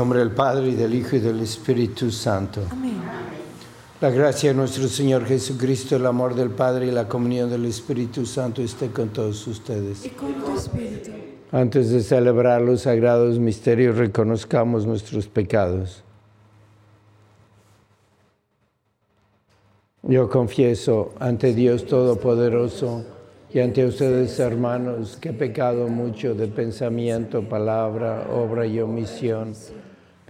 Nombre del Padre y del Hijo y del Espíritu Santo. Amén. La gracia de nuestro Señor Jesucristo, el amor del Padre y la comunión del Espíritu Santo esté con todos ustedes. Y con tu Espíritu. Antes de celebrar los sagrados misterios, reconozcamos nuestros pecados. Yo confieso ante Dios Todopoderoso y ante ustedes, hermanos, que he pecado mucho de pensamiento, palabra, obra y omisión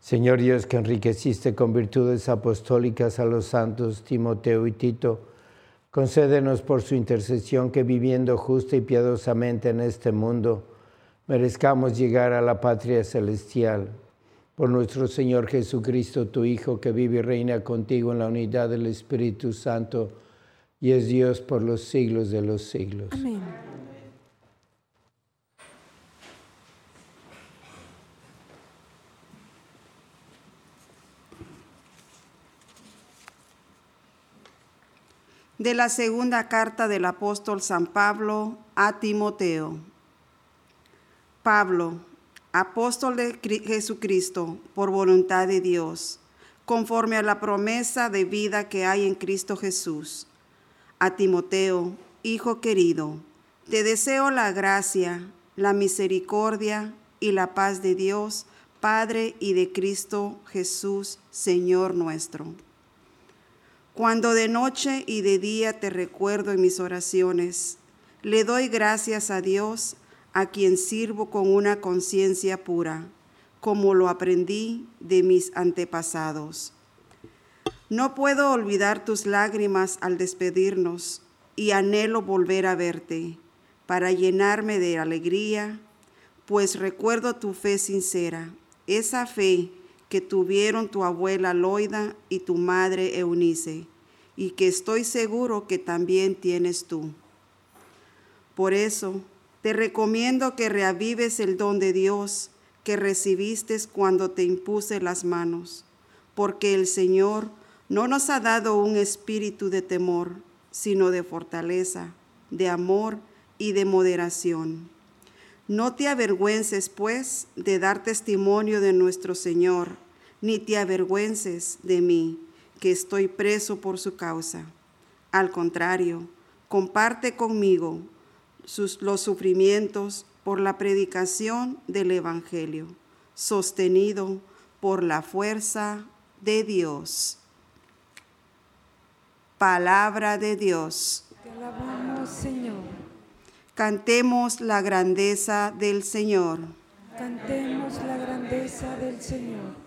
Señor Dios, que enriqueciste con virtudes apostólicas a los santos Timoteo y Tito, concédenos por su intercesión que viviendo justa y piadosamente en este mundo, merezcamos llegar a la patria celestial. Por nuestro Señor Jesucristo, tu Hijo, que vive y reina contigo en la unidad del Espíritu Santo, y es Dios por los siglos de los siglos. Amén. De la segunda carta del apóstol San Pablo a Timoteo. Pablo, apóstol de Jesucristo, por voluntad de Dios, conforme a la promesa de vida que hay en Cristo Jesús. A Timoteo, hijo querido, te deseo la gracia, la misericordia y la paz de Dios, Padre y de Cristo Jesús, Señor nuestro. Cuando de noche y de día te recuerdo en mis oraciones, le doy gracias a Dios, a quien sirvo con una conciencia pura, como lo aprendí de mis antepasados. No puedo olvidar tus lágrimas al despedirnos y anhelo volver a verte para llenarme de alegría, pues recuerdo tu fe sincera, esa fe que tuvieron tu abuela Loida y tu madre Eunice, y que estoy seguro que también tienes tú. Por eso, te recomiendo que reavives el don de Dios que recibiste cuando te impuse las manos, porque el Señor no nos ha dado un espíritu de temor, sino de fortaleza, de amor y de moderación. No te avergüences, pues, de dar testimonio de nuestro Señor, ni te avergüences de mí, que estoy preso por su causa. Al contrario, comparte conmigo los sufrimientos por la predicación del Evangelio, sostenido por la fuerza de Dios. Palabra de Dios. Te alabamos, Señor. Cantemos la grandeza del Señor. Cantemos la grandeza del Señor.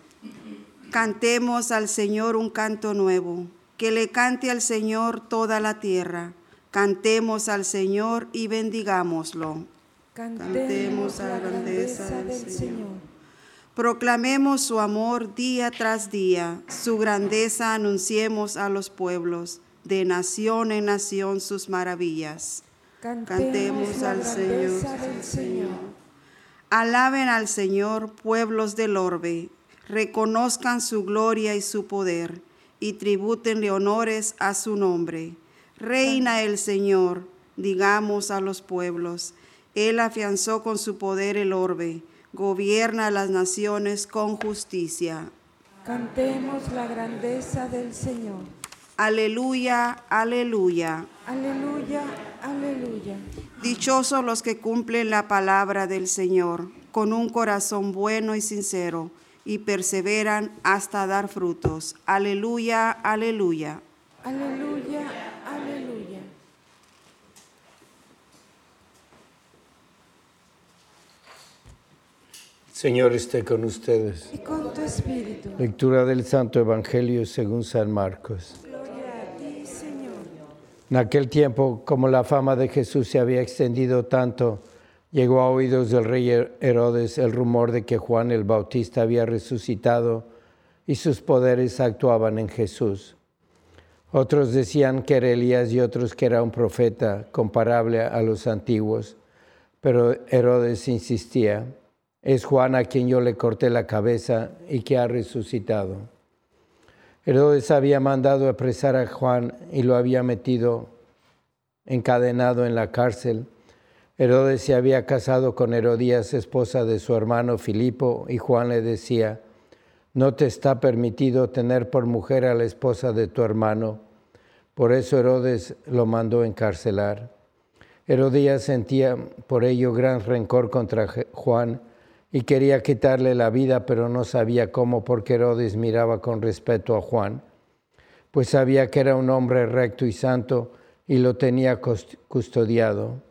Cantemos al Señor un canto nuevo. Que le cante al Señor toda la tierra. Cantemos al Señor y bendigámoslo. Cantemos la grandeza del Señor. Proclamemos su amor día tras día, su grandeza anunciemos a los pueblos, de nación en nación sus maravillas. Cantemos, al Señor. Señor. Alaben al Señor, pueblos del orbe, reconozcan su gloria y su poder, y tribútenle honores a su nombre. Reina el Señor, digamos a los pueblos, Él afianzó con su poder el orbe gobierna las naciones con justicia. Cantemos la grandeza del Señor. Aleluya, aleluya. Aleluya, aleluya. Dichosos los que cumplen la palabra del Señor con un corazón bueno y sincero y perseveran hasta dar frutos. Aleluya, aleluya. Aleluya, aleluya. Señor esté con ustedes. Y con tu espíritu. Lectura del Santo Evangelio según San Marcos. Gloria a ti, Señor. En aquel tiempo, como la fama de Jesús se había extendido tanto, llegó a oídos del rey Herodes el rumor de que Juan el Bautista había resucitado y sus poderes actuaban en Jesús. Otros decían que era Elías y otros que era un profeta comparable a los antiguos, pero Herodes insistía es Juan a quien yo le corté la cabeza y que ha resucitado. Herodes había mandado apresar a Juan y lo había metido encadenado en la cárcel. Herodes se había casado con Herodías, esposa de su hermano Filipo, y Juan le decía, no te está permitido tener por mujer a la esposa de tu hermano. Por eso Herodes lo mandó encarcelar. Herodías sentía por ello gran rencor contra Juan y quería quitarle la vida, pero no sabía cómo porque Herodes miraba con respeto a Juan, pues sabía que era un hombre recto y santo y lo tenía custodiado.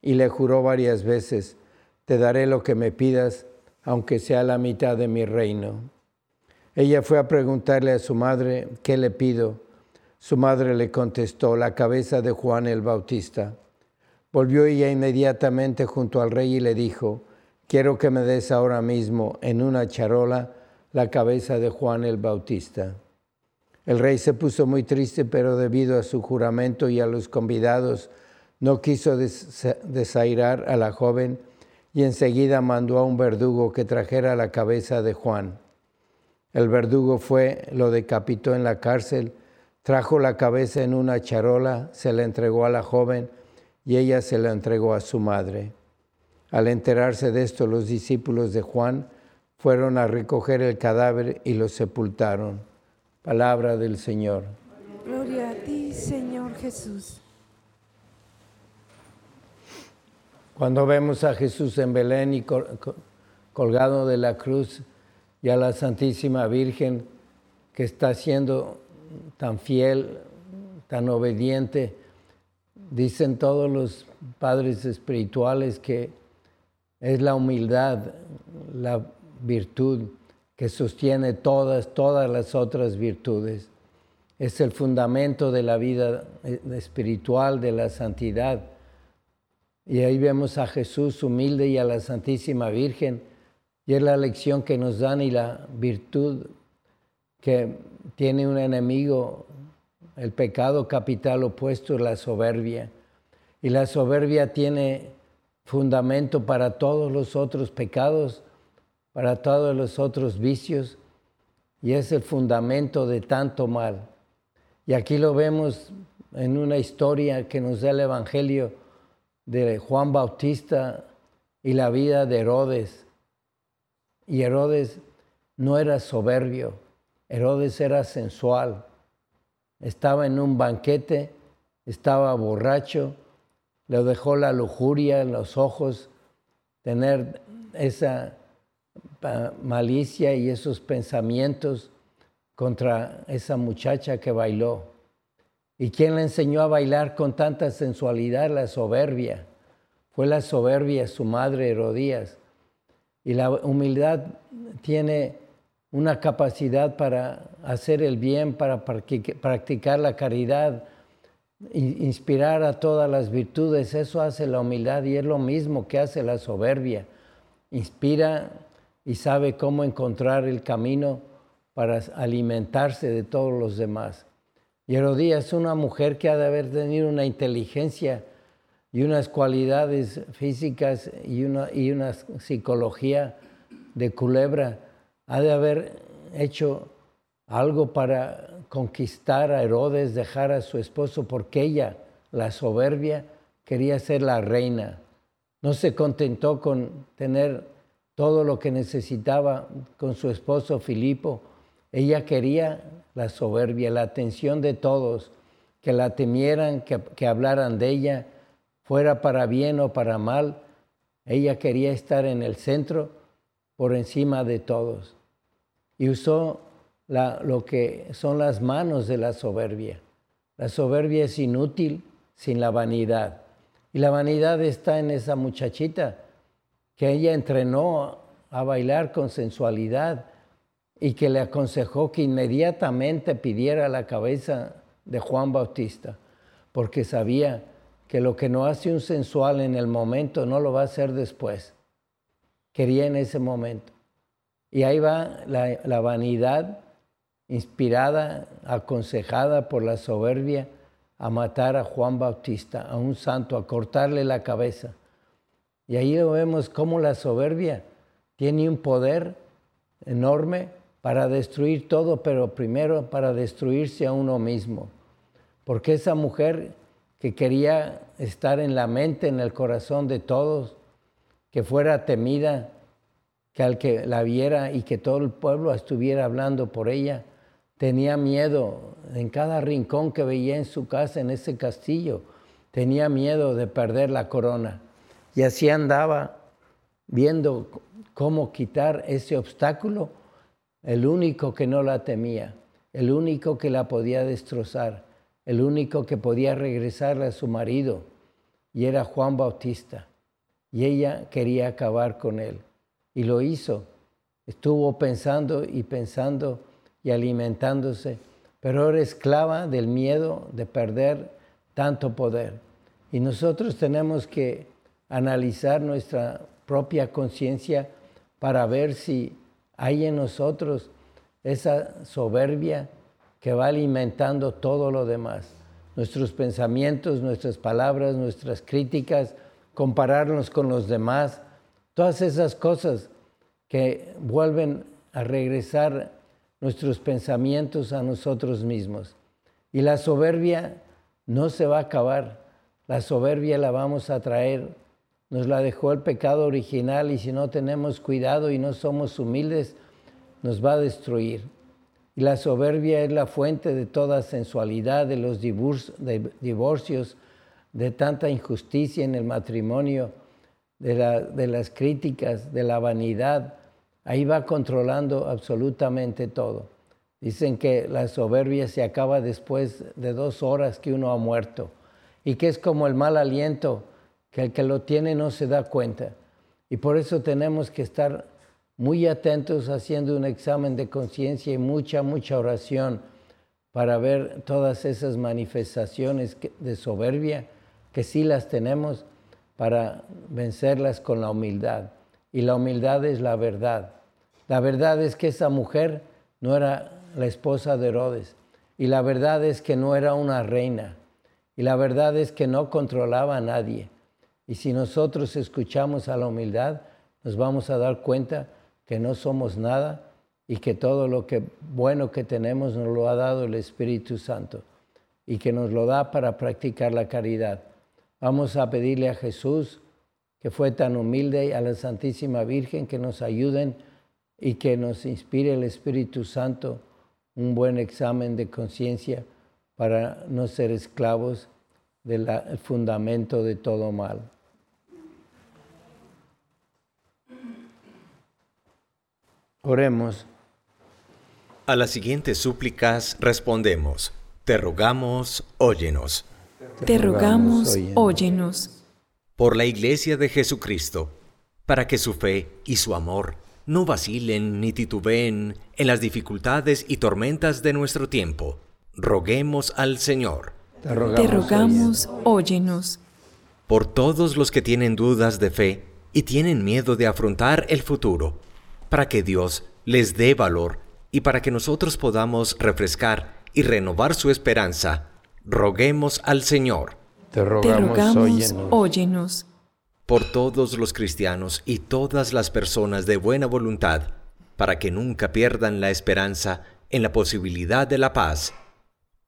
Y le juró varias veces, te daré lo que me pidas, aunque sea la mitad de mi reino. Ella fue a preguntarle a su madre, ¿qué le pido? Su madre le contestó, la cabeza de Juan el Bautista. Volvió ella inmediatamente junto al rey y le dijo, quiero que me des ahora mismo en una charola la cabeza de Juan el Bautista. El rey se puso muy triste, pero debido a su juramento y a los convidados, no quiso desairar a la joven y enseguida mandó a un verdugo que trajera la cabeza de Juan. El verdugo fue, lo decapitó en la cárcel, trajo la cabeza en una charola, se la entregó a la joven y ella se la entregó a su madre. Al enterarse de esto, los discípulos de Juan fueron a recoger el cadáver y lo sepultaron. Palabra del Señor. Gloria a ti, Señor Jesús. Cuando vemos a Jesús en Belén y colgado de la cruz y a la Santísima Virgen que está siendo tan fiel, tan obediente, Dicen todos los padres espirituales que es la humildad, la virtud que sostiene todas, todas las otras virtudes. Es el fundamento de la vida eh, espiritual, de la santidad. Y ahí vemos a Jesús humilde y a la Santísima Virgen. Y es la lección que nos dan y la virtud que tiene un enemigo, el pecado capital opuesto es la soberbia. Y la soberbia tiene fundamento para todos los otros pecados, para todos los otros vicios, y es el fundamento de tanto mal. Y aquí lo vemos en una historia que nos da el Evangelio de Juan Bautista y la vida de Herodes. Y Herodes no era soberbio, Herodes era sensual. Estaba en un banquete, estaba borracho, le dejó la lujuria en los ojos, tener esa malicia y esos pensamientos contra esa muchacha que bailó. ¿Y quién le enseñó a bailar con tanta sensualidad? La soberbia. Fue la soberbia su madre Herodías. Y la humildad tiene una capacidad para hacer el bien, para practicar la caridad, inspirar a todas las virtudes. Eso hace la humildad y es lo mismo que hace la soberbia. Inspira y sabe cómo encontrar el camino para alimentarse de todos los demás. Y Herodías una mujer que ha de haber tenido una inteligencia y unas cualidades físicas y una, y una psicología de culebra. Ha de haber hecho algo para conquistar a Herodes, dejar a su esposo, porque ella, la soberbia, quería ser la reina. No se contentó con tener todo lo que necesitaba con su esposo Filipo. Ella quería la soberbia, la atención de todos, que la temieran, que, hablaran de ella, fuera para bien o para mal. Ella quería estar en el centro por encima de todos. Y usó lo que son las manos de la soberbia. La soberbia es inútil sin la vanidad. Y la vanidad está en esa muchachita que ella entrenó a bailar con sensualidad y que le aconsejó que inmediatamente pidiera la cabeza de Juan Bautista, porque sabía que lo que no hace un sensual en el momento no lo va a hacer después. Quería en ese momento. Y ahí va la, la vanidad inspirada, aconsejada por la soberbia, a matar a Juan Bautista, a un santo, a cortarle la cabeza. Y ahí vemos cómo la soberbia tiene un poder enorme para destruir todo, pero primero para destruirse a uno mismo. Porque esa mujer que quería estar en la mente, en el corazón de todos, que fuera temida, que al que la viera y que todo el pueblo estuviera hablando por ella, tenía miedo en cada rincón que veía en su casa, en ese castillo, tenía miedo de perder la corona. Y así andaba viendo cómo quitar ese obstáculo el único que no la temía, el único que la podía destrozar, el único que podía regresarle a su marido, y era Juan Bautista. Y ella quería acabar con él. Y lo hizo. Estuvo pensando y pensando y alimentándose, pero era esclava del miedo de perder tanto poder. Y nosotros tenemos que analizar nuestra propia conciencia para ver si hay en nosotros esa soberbia que va alimentando todo lo demás. Nuestros pensamientos, nuestras palabras, nuestras críticas, compararnos con los demás, todas esas cosas que vuelven a regresar nuestros pensamientos a nosotros mismos. Y la soberbia no se va a acabar, la soberbia la vamos a traer nos la dejó el pecado original y si no tenemos cuidado y no somos humildes, nos va a destruir. Y la soberbia es la fuente de toda sensualidad, de los divorcios, de tanta injusticia en el matrimonio, de, de las críticas, de la vanidad. Ahí va controlando absolutamente todo. Dicen que la soberbia se acaba después de dos horas que uno ha muerto y que es como el mal aliento que el que lo tiene no se da cuenta. Y por eso tenemos que estar muy atentos haciendo un examen de conciencia y mucha, mucha oración para ver todas esas manifestaciones de soberbia, que sí las tenemos, para vencerlas con la humildad. Y la humildad es la verdad. La verdad es que esa mujer no era la esposa de Herodes. Y la verdad es que no era una reina. Y la verdad es que no controlaba a nadie. Y si nosotros escuchamos a la humildad, nos vamos a dar cuenta que no somos nada y que todo lo que bueno que tenemos nos lo ha dado el Espíritu Santo y que nos lo da para practicar la caridad. Vamos a pedirle a Jesús, que fue tan humilde, y a la Santísima Virgen, que nos ayuden y que nos inspire el Espíritu Santo un buen examen de conciencia para no ser esclavos del fundamento de todo mal. Oremos. A las siguientes súplicas respondemos, te rogamos, óyenos. Te rogamos, óyenos. Por la Iglesia de Jesucristo, para que su fe y su amor no vacilen ni titubeen en las dificultades y tormentas de nuestro tiempo. Roguemos al Señor. Te rogamos, óyenos. Por todos los que tienen dudas de fe y tienen miedo de afrontar el futuro, para que Dios les dé valor y para que nosotros podamos refrescar y renovar su esperanza, roguemos al Señor. Te rogamos, óyenos por todos los cristianos y todas las personas de buena voluntad, para que nunca pierdan la esperanza en la posibilidad de la paz.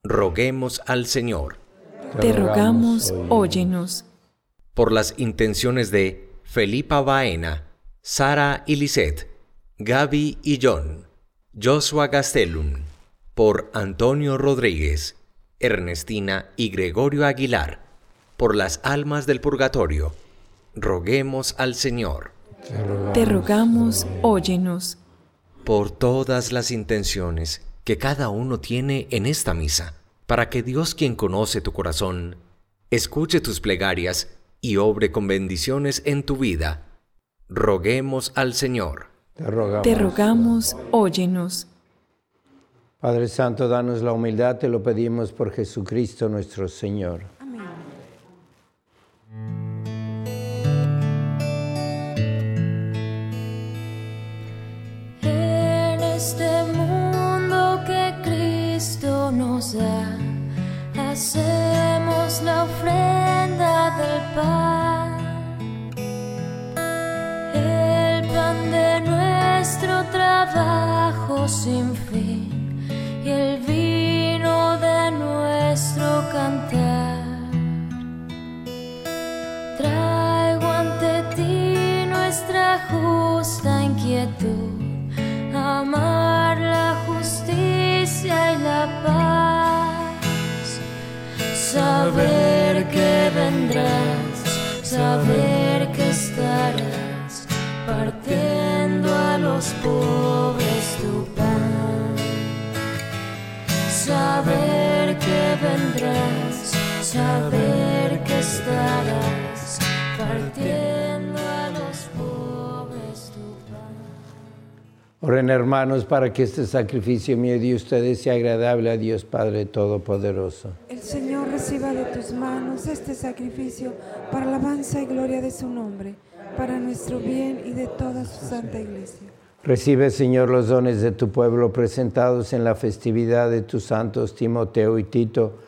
Roguemos al Señor. Te rogamos, óyenos. Por las intenciones de Felipa Baena, Sara y Lisette, Gaby y John, Joshua Gastelum, por Antonio Rodríguez, Ernestina y Gregorio Aguilar, por las almas del purgatorio, roguemos al Señor. Te rogamos, óyenos. Por todas las intenciones que cada uno tiene en esta misa, para que Dios quien conoce tu corazón, escuche tus plegarias y obre con bendiciones en tu vida. Roguemos al Señor. Te rogamos, Te rogamos óyenos. Padre Santo, danos la humildad, te lo pedimos por Jesucristo nuestro Señor. hacemos la ofrenda del pan, el pan de nuestro trabajo sin fin y el vino de nuestro cantar. Traigo ante ti nuestra justa inquietud, amar la justicia y la paz saber que vendrás, saber tu pan. Saber que vendrás, saber que estarás partiendo a los pobres tu pan. Oren hermanos para que este sacrificio mío de ustedes sea agradable a Dios Padre Todopoderoso. El Señor reciba de tus manos este sacrificio para alabanza y gloria de su nombre, para nuestro bien y de toda su santa iglesia. Recibe, Señor, los dones de tu pueblo presentados en la festividad de tus santos Timoteo y Tito,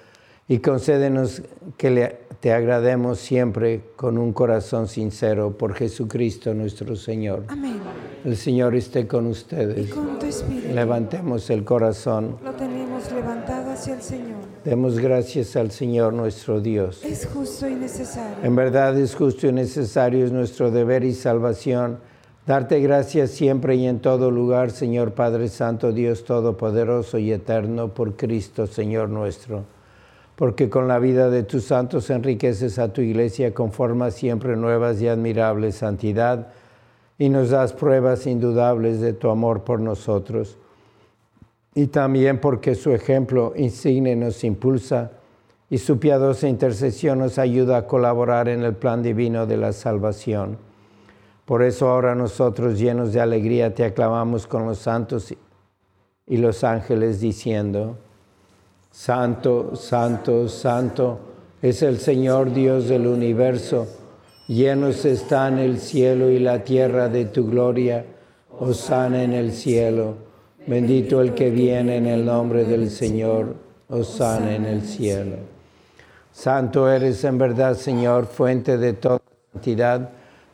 y concédenos que te agrademos siempre con un corazón sincero por Jesucristo nuestro Señor. Amén. El Señor esté con ustedes. Y con tu espíritu. Levantemos el corazón. Lo tenemos levantado hacia el Señor. Demos gracias al Señor nuestro Dios. Es justo y necesario. En verdad es justo y necesario, es nuestro deber y salvación. Darte gracias siempre y en todo lugar, Señor Padre Santo, Dios Todopoderoso y Eterno, por Cristo, Señor nuestro. Porque con la vida de tus santos enriqueces a tu iglesia, conforma siempre nuevas y admirables santidad y nos das pruebas indudables de tu amor por nosotros y también porque su ejemplo insigne nos impulsa y su piadosa intercesión nos ayuda a colaborar en el plan divino de la salvación. Por eso ahora nosotros llenos de alegría te aclamamos con los santos y los ángeles diciendo, Santo, Santo, Santo es el Señor Dios del universo Llenos están el cielo y la tierra de tu gloria. Osana en el cielo. Bendito el que viene en el nombre del Señor. Osana en el cielo. Santo eres en verdad, Señor, fuente de toda santidad.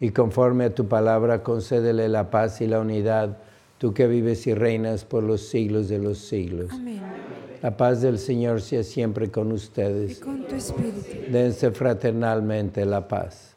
y conforme a tu palabra concédele la paz y la unidad, tú que vives y reinas por los siglos de los siglos. Amén. La paz del Señor sea siempre con Y ustedes. con tu espíritu. Dense fraternalmente la paz.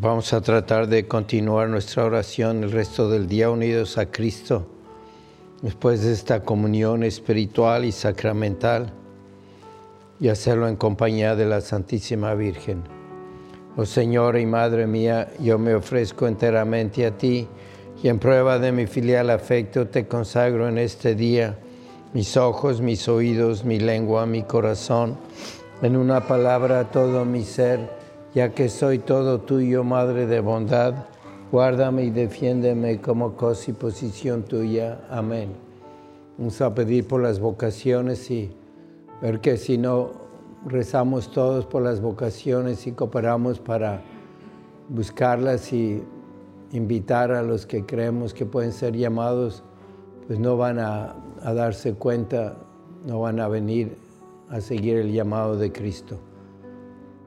Vamos a tratar de continuar nuestra oración el resto del día unidos a Cristo, después de esta comunión espiritual y sacramental, y hacerlo en compañía de la Santísima Virgen. Oh Señor y Madre mía, yo me ofrezco enteramente a ti y en prueba de mi filial afecto te consagro en este día mis ojos, mis oídos, mi lengua, mi corazón, en una palabra todo mi ser, ya que soy todo tuyo, Madre de bondad, guárdame y defiéndeme como cosa y posición tuya. Amén. Vamos a pedir por las vocaciones y ver que si no rezamos todos por las vocaciones y cooperamos para buscarlas y invitar a los que creemos que pueden ser llamados, pues no van a, a darse cuenta, no van a venir a seguir el llamado de Cristo.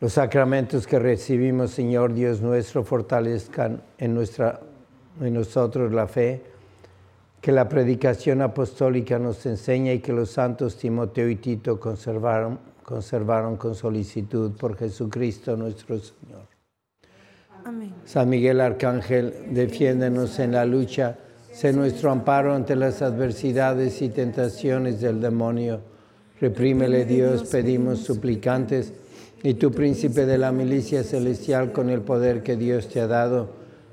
Los sacramentos que recibimos, Señor Dios nuestro, fortalezcan en, nuestra, en nosotros la fe, que la predicación apostólica nos enseña y que los santos Timoteo y Tito conservaron, conservaron con solicitud por Jesucristo nuestro Señor. Amén. San Miguel Arcángel, defiéndenos en la lucha, sé nuestro amparo ante las adversidades y tentaciones del demonio. Reprímele Dios, pedimos suplicantes, y tu príncipe de la milicia celestial con el poder que Dios te ha dado,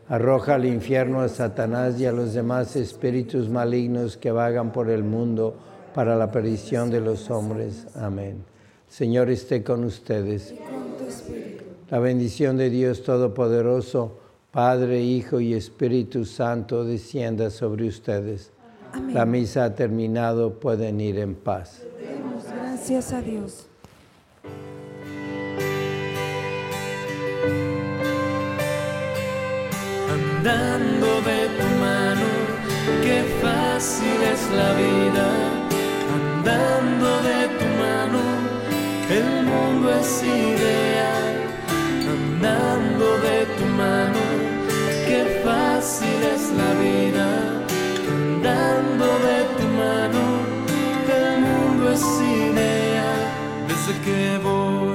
arroja al infierno a Satanás y a los demás espíritus malignos que vagan por el mundo para la perdición de los hombres. Amén. Señor esté con ustedes. La bendición de Dios Todopoderoso, Padre, Hijo y Espíritu Santo, descienda sobre ustedes. Amén. La misa ha terminado, pueden ir en paz. Demos gracias a Dios. Andando de tu mano. Qué fácil es la vida, andando de tu mano, el mundo es ideal, andando de tu mano, qué fácil es la vida, andando de tu mano, el mundo es ideal, desde que voy